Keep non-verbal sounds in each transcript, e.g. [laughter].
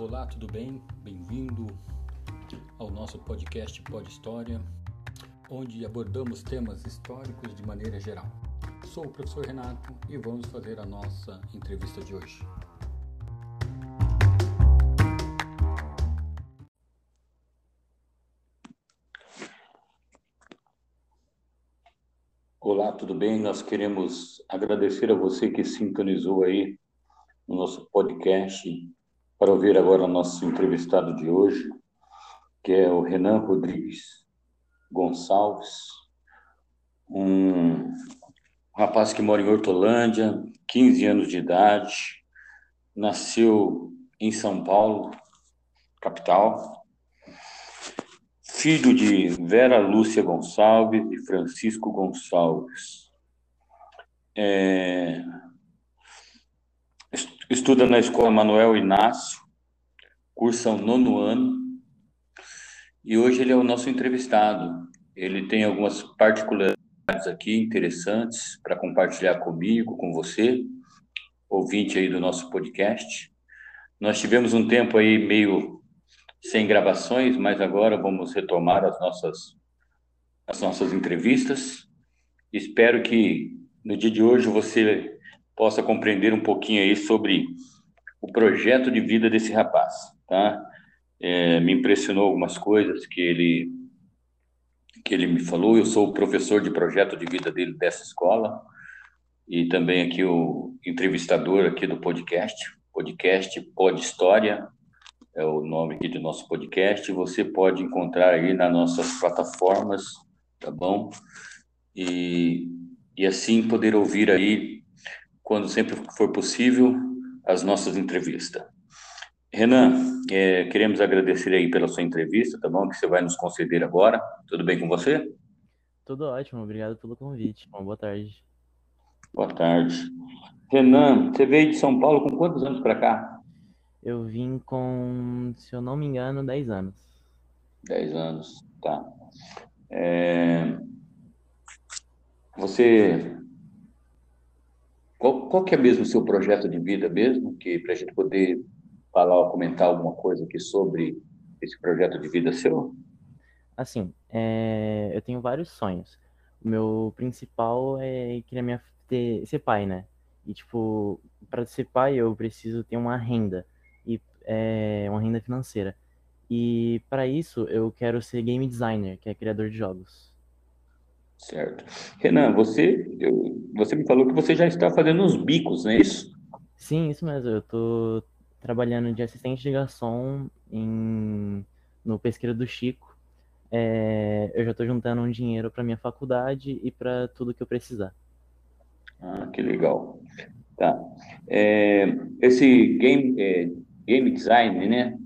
Olá, tudo bem? Bem-vindo ao nosso podcast Pod História, onde abordamos temas históricos de maneira geral. Sou o professor Renato e vamos fazer a nossa entrevista de hoje. Olá, tudo bem? Nós queremos agradecer a você que sintonizou aí no nosso podcast para ouvir agora o nosso entrevistado de hoje, que é o Renan Rodrigues Gonçalves, um rapaz que mora em Hortolândia, 15 anos de idade, nasceu em São Paulo, capital, filho de Vera Lúcia Gonçalves e Francisco Gonçalves. É, estuda na Escola Manuel Inácio, cursa o nono ano, e hoje ele é o nosso entrevistado. Ele tem algumas particularidades aqui interessantes para compartilhar comigo, com você, ouvinte aí do nosso podcast. Nós tivemos um tempo aí meio sem gravações, mas agora vamos retomar as nossas, as nossas entrevistas. Espero que no dia de hoje você possa compreender um pouquinho aí sobre o projeto de vida desse rapaz, tá? É, me impressionou algumas coisas que ele que ele me falou. Eu sou o professor de projeto de vida dele dessa escola e também aqui o entrevistador aqui do podcast, podcast Pod História, é o nome aqui do nosso podcast. Você pode encontrar aí nas nossas plataformas, tá bom? E, e assim poder ouvir aí, quando sempre for possível, as nossas entrevistas. Renan, é, queremos agradecer aí pela sua entrevista, tá bom? Que você vai nos conceder agora. Tudo bem com você? Tudo ótimo, obrigado pelo convite. Uma boa tarde. Boa tarde. Renan, você veio de São Paulo com quantos anos para cá? Eu vim com, se eu não me engano, 10 anos. 10 anos, tá. É... Você. Qual, qual que é mesmo o seu projeto de vida mesmo? Que para a gente poder falar ou comentar alguma coisa aqui sobre esse projeto de vida seu? Assim, é... eu tenho vários sonhos. O meu principal é querer minha... ter... ser pai, né? E, tipo, para ser pai eu preciso ter uma renda é, uma renda financeira. E para isso eu quero ser game designer, que é criador de jogos. Certo. Renan, você, eu, você me falou que você já está fazendo uns bicos, não é isso? Sim, isso mesmo. Eu estou trabalhando de assistente de garçom em, no Pesqueiro do Chico. É, eu já estou juntando um dinheiro para minha faculdade e para tudo que eu precisar. Ah, que legal. Tá. É, esse game, é, game design, né?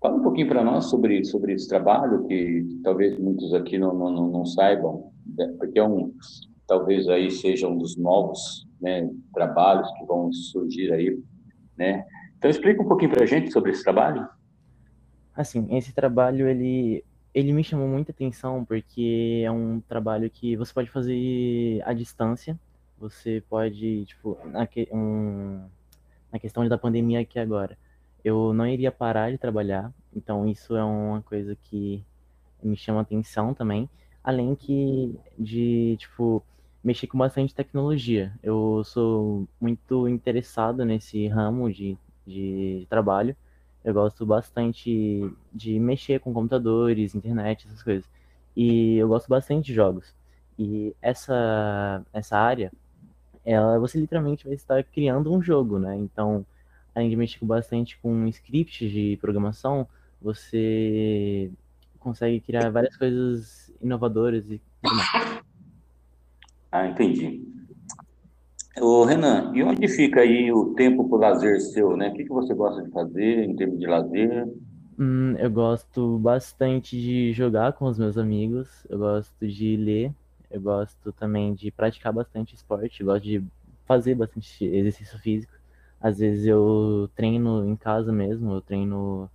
Fala um pouquinho para nós sobre, sobre esse trabalho, que talvez muitos aqui não, não, não saibam, né? porque é um, talvez aí seja um dos novos né, trabalhos que vão surgir aí, né? Então explica um pouquinho para a gente sobre esse trabalho. Assim, esse trabalho ele ele me chamou muita atenção porque é um trabalho que você pode fazer à distância. Você pode, tipo, na, que, um, na questão da pandemia aqui agora, eu não iria parar de trabalhar, então isso é uma coisa que me chama atenção também, além que de, tipo, mexer com bastante tecnologia. Eu sou muito interessado nesse ramo de, de trabalho, eu gosto bastante de mexer com computadores, internet, essas coisas. E eu gosto bastante de jogos. E essa, essa área, ela, você literalmente vai estar criando um jogo, né? Então, além de mexer bastante com scripts de programação, você consegue criar várias coisas inovadoras e Ah, entendi. Ô, Renan, e onde fica aí o tempo para o lazer seu, né? O que, que você gosta de fazer em termos de lazer? Hum, eu gosto bastante de jogar com os meus amigos, eu gosto de ler, eu gosto também de praticar bastante esporte, gosto de fazer bastante exercício físico. Às vezes eu treino em casa mesmo, eu treino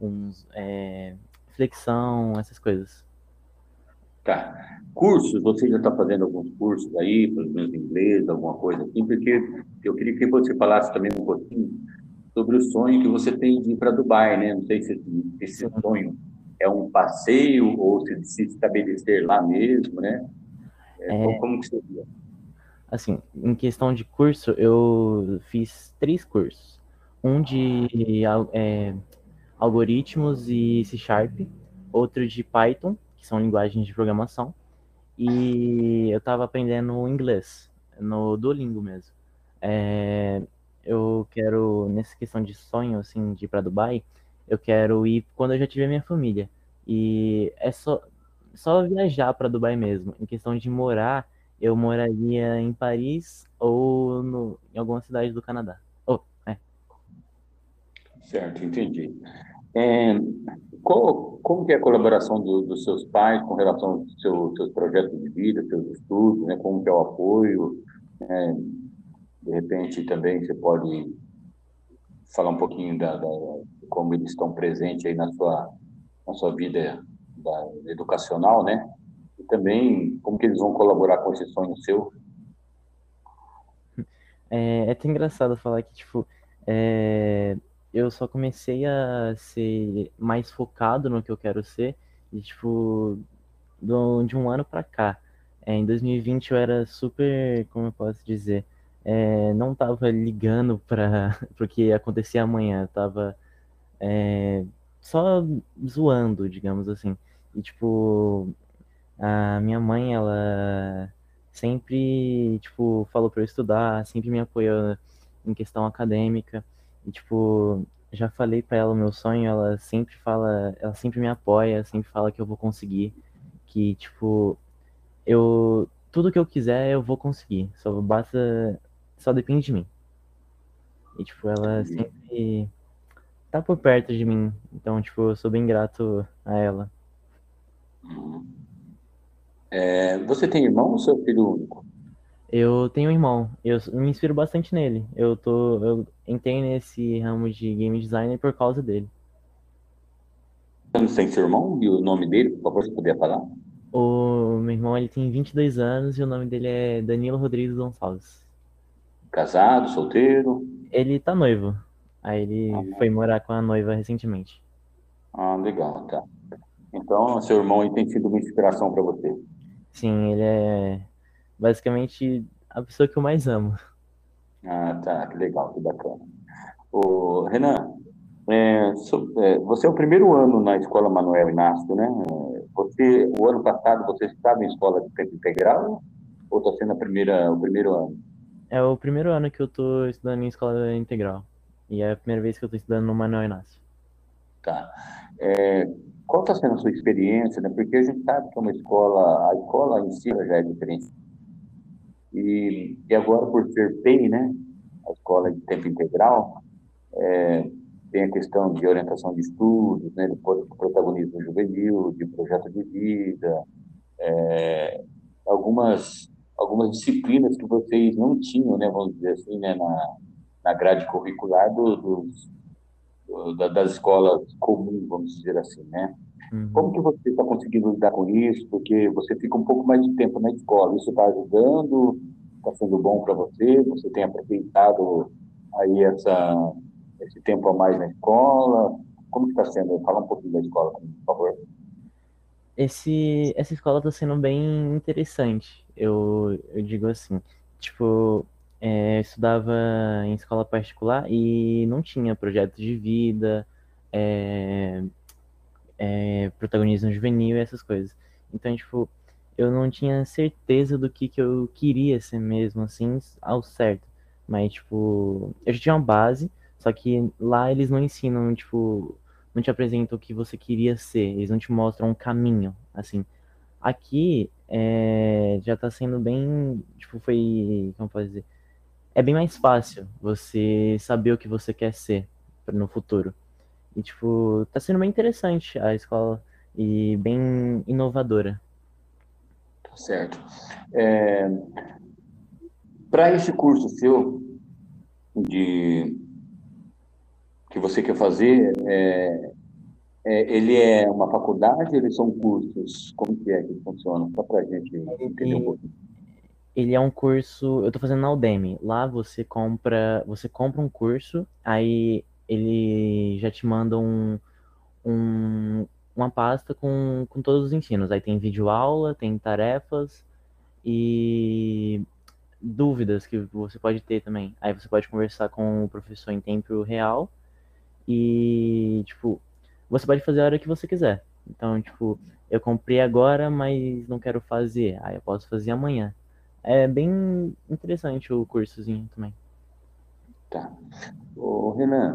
uns é, flexão, essas coisas. Tá. Cursos, você já está fazendo alguns cursos aí, pelo menos em inglês, alguma coisa assim, porque eu queria que você falasse também um pouquinho sobre o sonho que você tem de ir para Dubai, né? Não sei se esse sonho é um passeio ou se se estabelecer lá mesmo, né? É, é... Como que seria? Assim, em questão de curso, eu fiz três cursos. Um de é, algoritmos e C Sharp, outro de Python, que são linguagens de programação, e eu estava aprendendo inglês, no Duolingo mesmo. É, eu quero, nessa questão de sonho, assim, de ir para Dubai, eu quero ir quando eu já tiver minha família. E é só, só viajar para Dubai mesmo. Em questão de morar, eu moraria em Paris ou no, em alguma cidade do Canadá. Oh, é. Certo, entendi. É, qual, como que é a colaboração do, dos seus pais com relação aos seu, seus projetos de vida, seus estudos, né? Como que é o apoio? É, de repente também você pode falar um pouquinho da, da como eles estão presentes aí na sua na sua vida da, educacional, né? Também como que eles vão colaborar com esse sonho seu. É, é até engraçado falar que tipo é, eu só comecei a ser mais focado no que eu quero ser e tipo do, de um ano para cá. É, em 2020 eu era super, como eu posso dizer, é, não tava ligando para [laughs] o que acontecia amanhã, tava é, só zoando, digamos assim. E, tipo, a minha mãe, ela sempre, tipo, falou para eu estudar, sempre me apoiou em questão acadêmica. E, tipo, já falei para ela o meu sonho, ela sempre fala, ela sempre me apoia, sempre fala que eu vou conseguir, que, tipo, eu, tudo que eu quiser eu vou conseguir, só basta, só depende de mim. E, tipo, ela sempre tá por perto de mim. Então, tipo, eu sou bem grato a ela. É, você tem irmão ou seu filho único? Eu tenho um irmão. Eu me inspiro bastante nele. Eu tô, eu entrei nesse ramo de game design por causa dele. Você tem seu irmão e o nome dele, por favor, você poderia falar? O meu irmão ele tem 22 anos e o nome dele é Danilo Rodrigues Gonçalves. Casado, solteiro? Ele tá noivo. Aí ele ah, foi morar com a noiva recentemente. Ah, legal, tá. Então, seu irmão tem sido uma inspiração para você? Sim, ele é basicamente a pessoa que eu mais amo. Ah, tá, que legal, que bacana. O Renan, é, é, você é o primeiro ano na escola Manuel Inácio, né? Você, o ano passado, você estava em escola de tempo integral ou está sendo a primeira, o primeiro ano? É o primeiro ano que eu estou estudando em escola integral. E é a primeira vez que eu estou estudando no Manuel Inácio. Tá. É, qual está sendo a sua experiência, né? Porque a gente sabe que é uma escola, a escola em si já é diferente. E, e agora, por ser PEI, né? A escola de tempo integral, é, tem a questão de orientação de estudos, né? De protagonismo juvenil, de projeto de vida, é, algumas algumas disciplinas que vocês não tinham, né? Vamos dizer assim, né? Na, na grade curricular do, dos, do, das escolas comuns, vamos dizer assim, né? Uhum. Como que você está conseguindo lidar com isso? Porque você fica um pouco mais de tempo na escola. Isso está ajudando? Está sendo bom para você? Você tem aproveitado aí essa, esse tempo a mais na escola? Como está sendo? Fala um pouquinho da escola, por favor. Esse, essa escola está sendo bem interessante. Eu, eu digo assim, tipo, é, estudava em escola particular e não tinha projeto de vida, é, é, protagonismo juvenil e essas coisas. Então, tipo, eu não tinha certeza do que, que eu queria ser mesmo, assim, ao certo. Mas, tipo, eu já tinha uma base, só que lá eles não ensinam, tipo, não te apresentam o que você queria ser, eles não te mostram um caminho, assim. Aqui, é, já tá sendo bem, tipo, foi, como posso dizer, é bem mais fácil você saber o que você quer ser no futuro. E, tipo, tá sendo bem interessante a escola e bem inovadora. Tá certo. É, Para esse curso seu, de que você quer fazer, é, é, ele é uma faculdade, eles são cursos? Como que é que funciona? Só para a gente entender um pouquinho ele é um curso, eu tô fazendo na Udemy. Lá você compra, você compra um curso, aí ele já te manda um, um, uma pasta com, com todos os ensinos. Aí tem vídeo aula, tem tarefas e dúvidas que você pode ter também. Aí você pode conversar com o professor em tempo real e, tipo, você pode fazer a hora que você quiser. Então, tipo, eu comprei agora, mas não quero fazer. Aí eu posso fazer amanhã. É bem interessante o cursozinho também. Tá. Ô, Renan,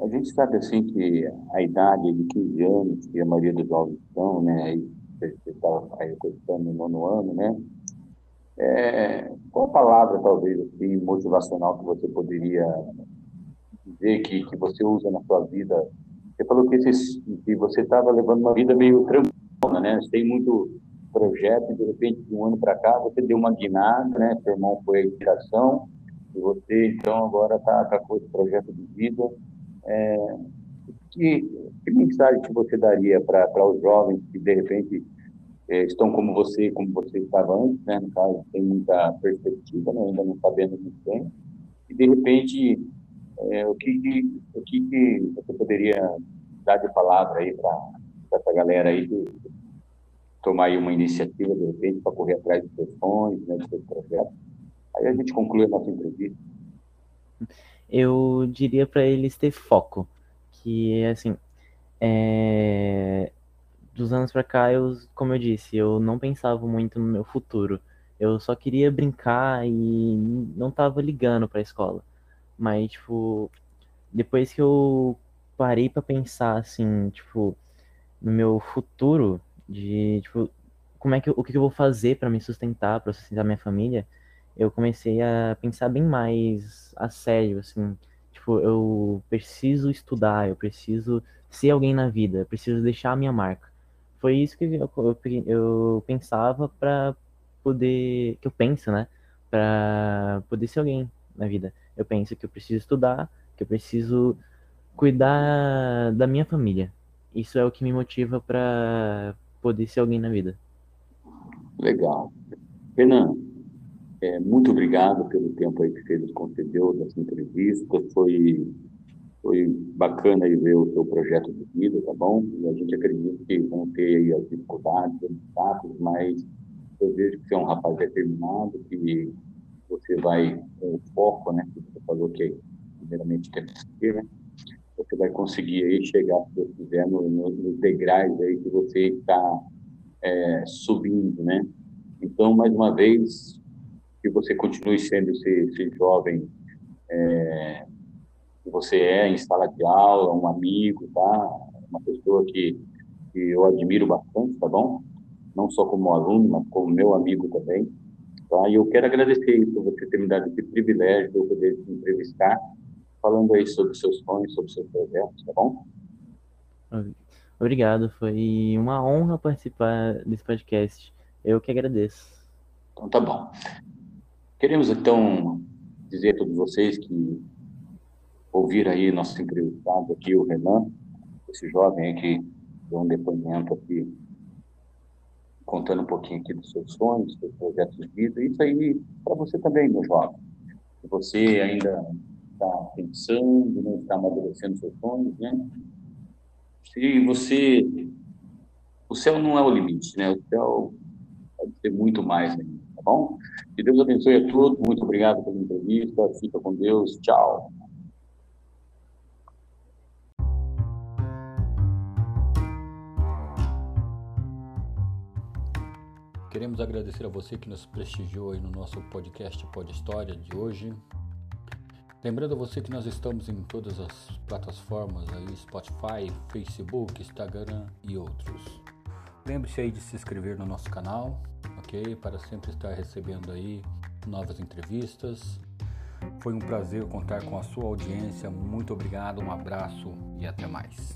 a gente sabe assim que a idade de 15 anos, que a maioria dos jovens estão, né, aí você estava aí no nono ano, né? É, qual a palavra, talvez, assim, motivacional que você poderia dizer que, que você usa na sua vida? Você falou que, que você estava levando uma vida meio tranquila, né? Tem muito projeto de repente, de um ano para cá, você deu uma guinada, né? Seu irmão foi a educação e você, então, agora está tá com esse projeto de vida. É, que, que mensagem que você daria para os jovens que, de repente, é, estão como você, como você estava antes, né? No caso, tem muita perspectiva, né? ainda não sabendo muito bem. E, de repente, é, o, que, o que, você poderia dar de palavra aí para essa galera aí de, tomar aí uma iniciativa, de repente, para correr atrás dos seus sonhos, né, dos seus projetos. Aí a gente conclui a nossa entrevista. Eu diria para eles ter foco, que, assim, é... dos anos para cá, eu, como eu disse, eu não pensava muito no meu futuro. Eu só queria brincar e não tava ligando para a escola. Mas, tipo, depois que eu parei para pensar, assim, tipo, no meu futuro, de tipo, como é que o que eu vou fazer para me sustentar, para sustentar minha família, eu comecei a pensar bem mais a sério, assim, tipo, eu preciso estudar, eu preciso ser alguém na vida, eu preciso deixar a minha marca. Foi isso que eu, eu, eu pensava para poder, que eu penso, né, para poder ser alguém na vida. Eu penso que eu preciso estudar, que eu preciso cuidar da minha família. Isso é o que me motiva para poder ser alguém na vida. Legal. Renan, é, muito obrigado pelo tempo aí que você nos concedeu dessa entrevista. Foi, foi bacana aí ver o seu projeto de vida, tá bom? E a gente acredita que vão ter aí as dificuldades, os obstáculos, mas eu vejo que você é um rapaz determinado, que você vai com o foco, né? Que você falou que primeiramente tem que ser, né? Você vai conseguir aí chegar, se Deus quiser, no, no, nos degraus aí que você está é, subindo, né? Então, mais uma vez, que você continue sendo esse, esse jovem é, que você é em sala de aula, um amigo, tá? Uma pessoa que, que eu admiro bastante, tá bom? Não só como aluno, mas como meu amigo também. Tá? E eu quero agradecer por você ter me dado esse privilégio de eu poder te entrevistar falando aí sobre seus sonhos, sobre seus projetos, tá bom? Obrigado, foi uma honra participar desse podcast. Eu que agradeço. Então tá bom. Queremos então dizer a todos vocês que ouvir aí nosso entrevistado aqui, o Renan, esse jovem que deu um depoimento aqui, contando um pouquinho aqui dos seus sonhos, dos seus projetos de vida. Isso aí para você também, meu jovem. Se você ainda está pensando, né, está amadurecendo seus sonhos, né? Se você... O céu não é o limite, né? O céu pode ser muito mais ainda, tá bom? Que Deus abençoe a todos. Muito obrigado pela entrevista. Fica com Deus. Tchau. Queremos agradecer a você que nos prestigiou aí no nosso podcast Pod História de hoje. Lembrando a você que nós estamos em todas as plataformas aí, Spotify, Facebook, Instagram e outros. Lembre-se aí de se inscrever no nosso canal, ok? Para sempre estar recebendo aí novas entrevistas. Foi um prazer contar com a sua audiência. Muito obrigado, um abraço e até mais.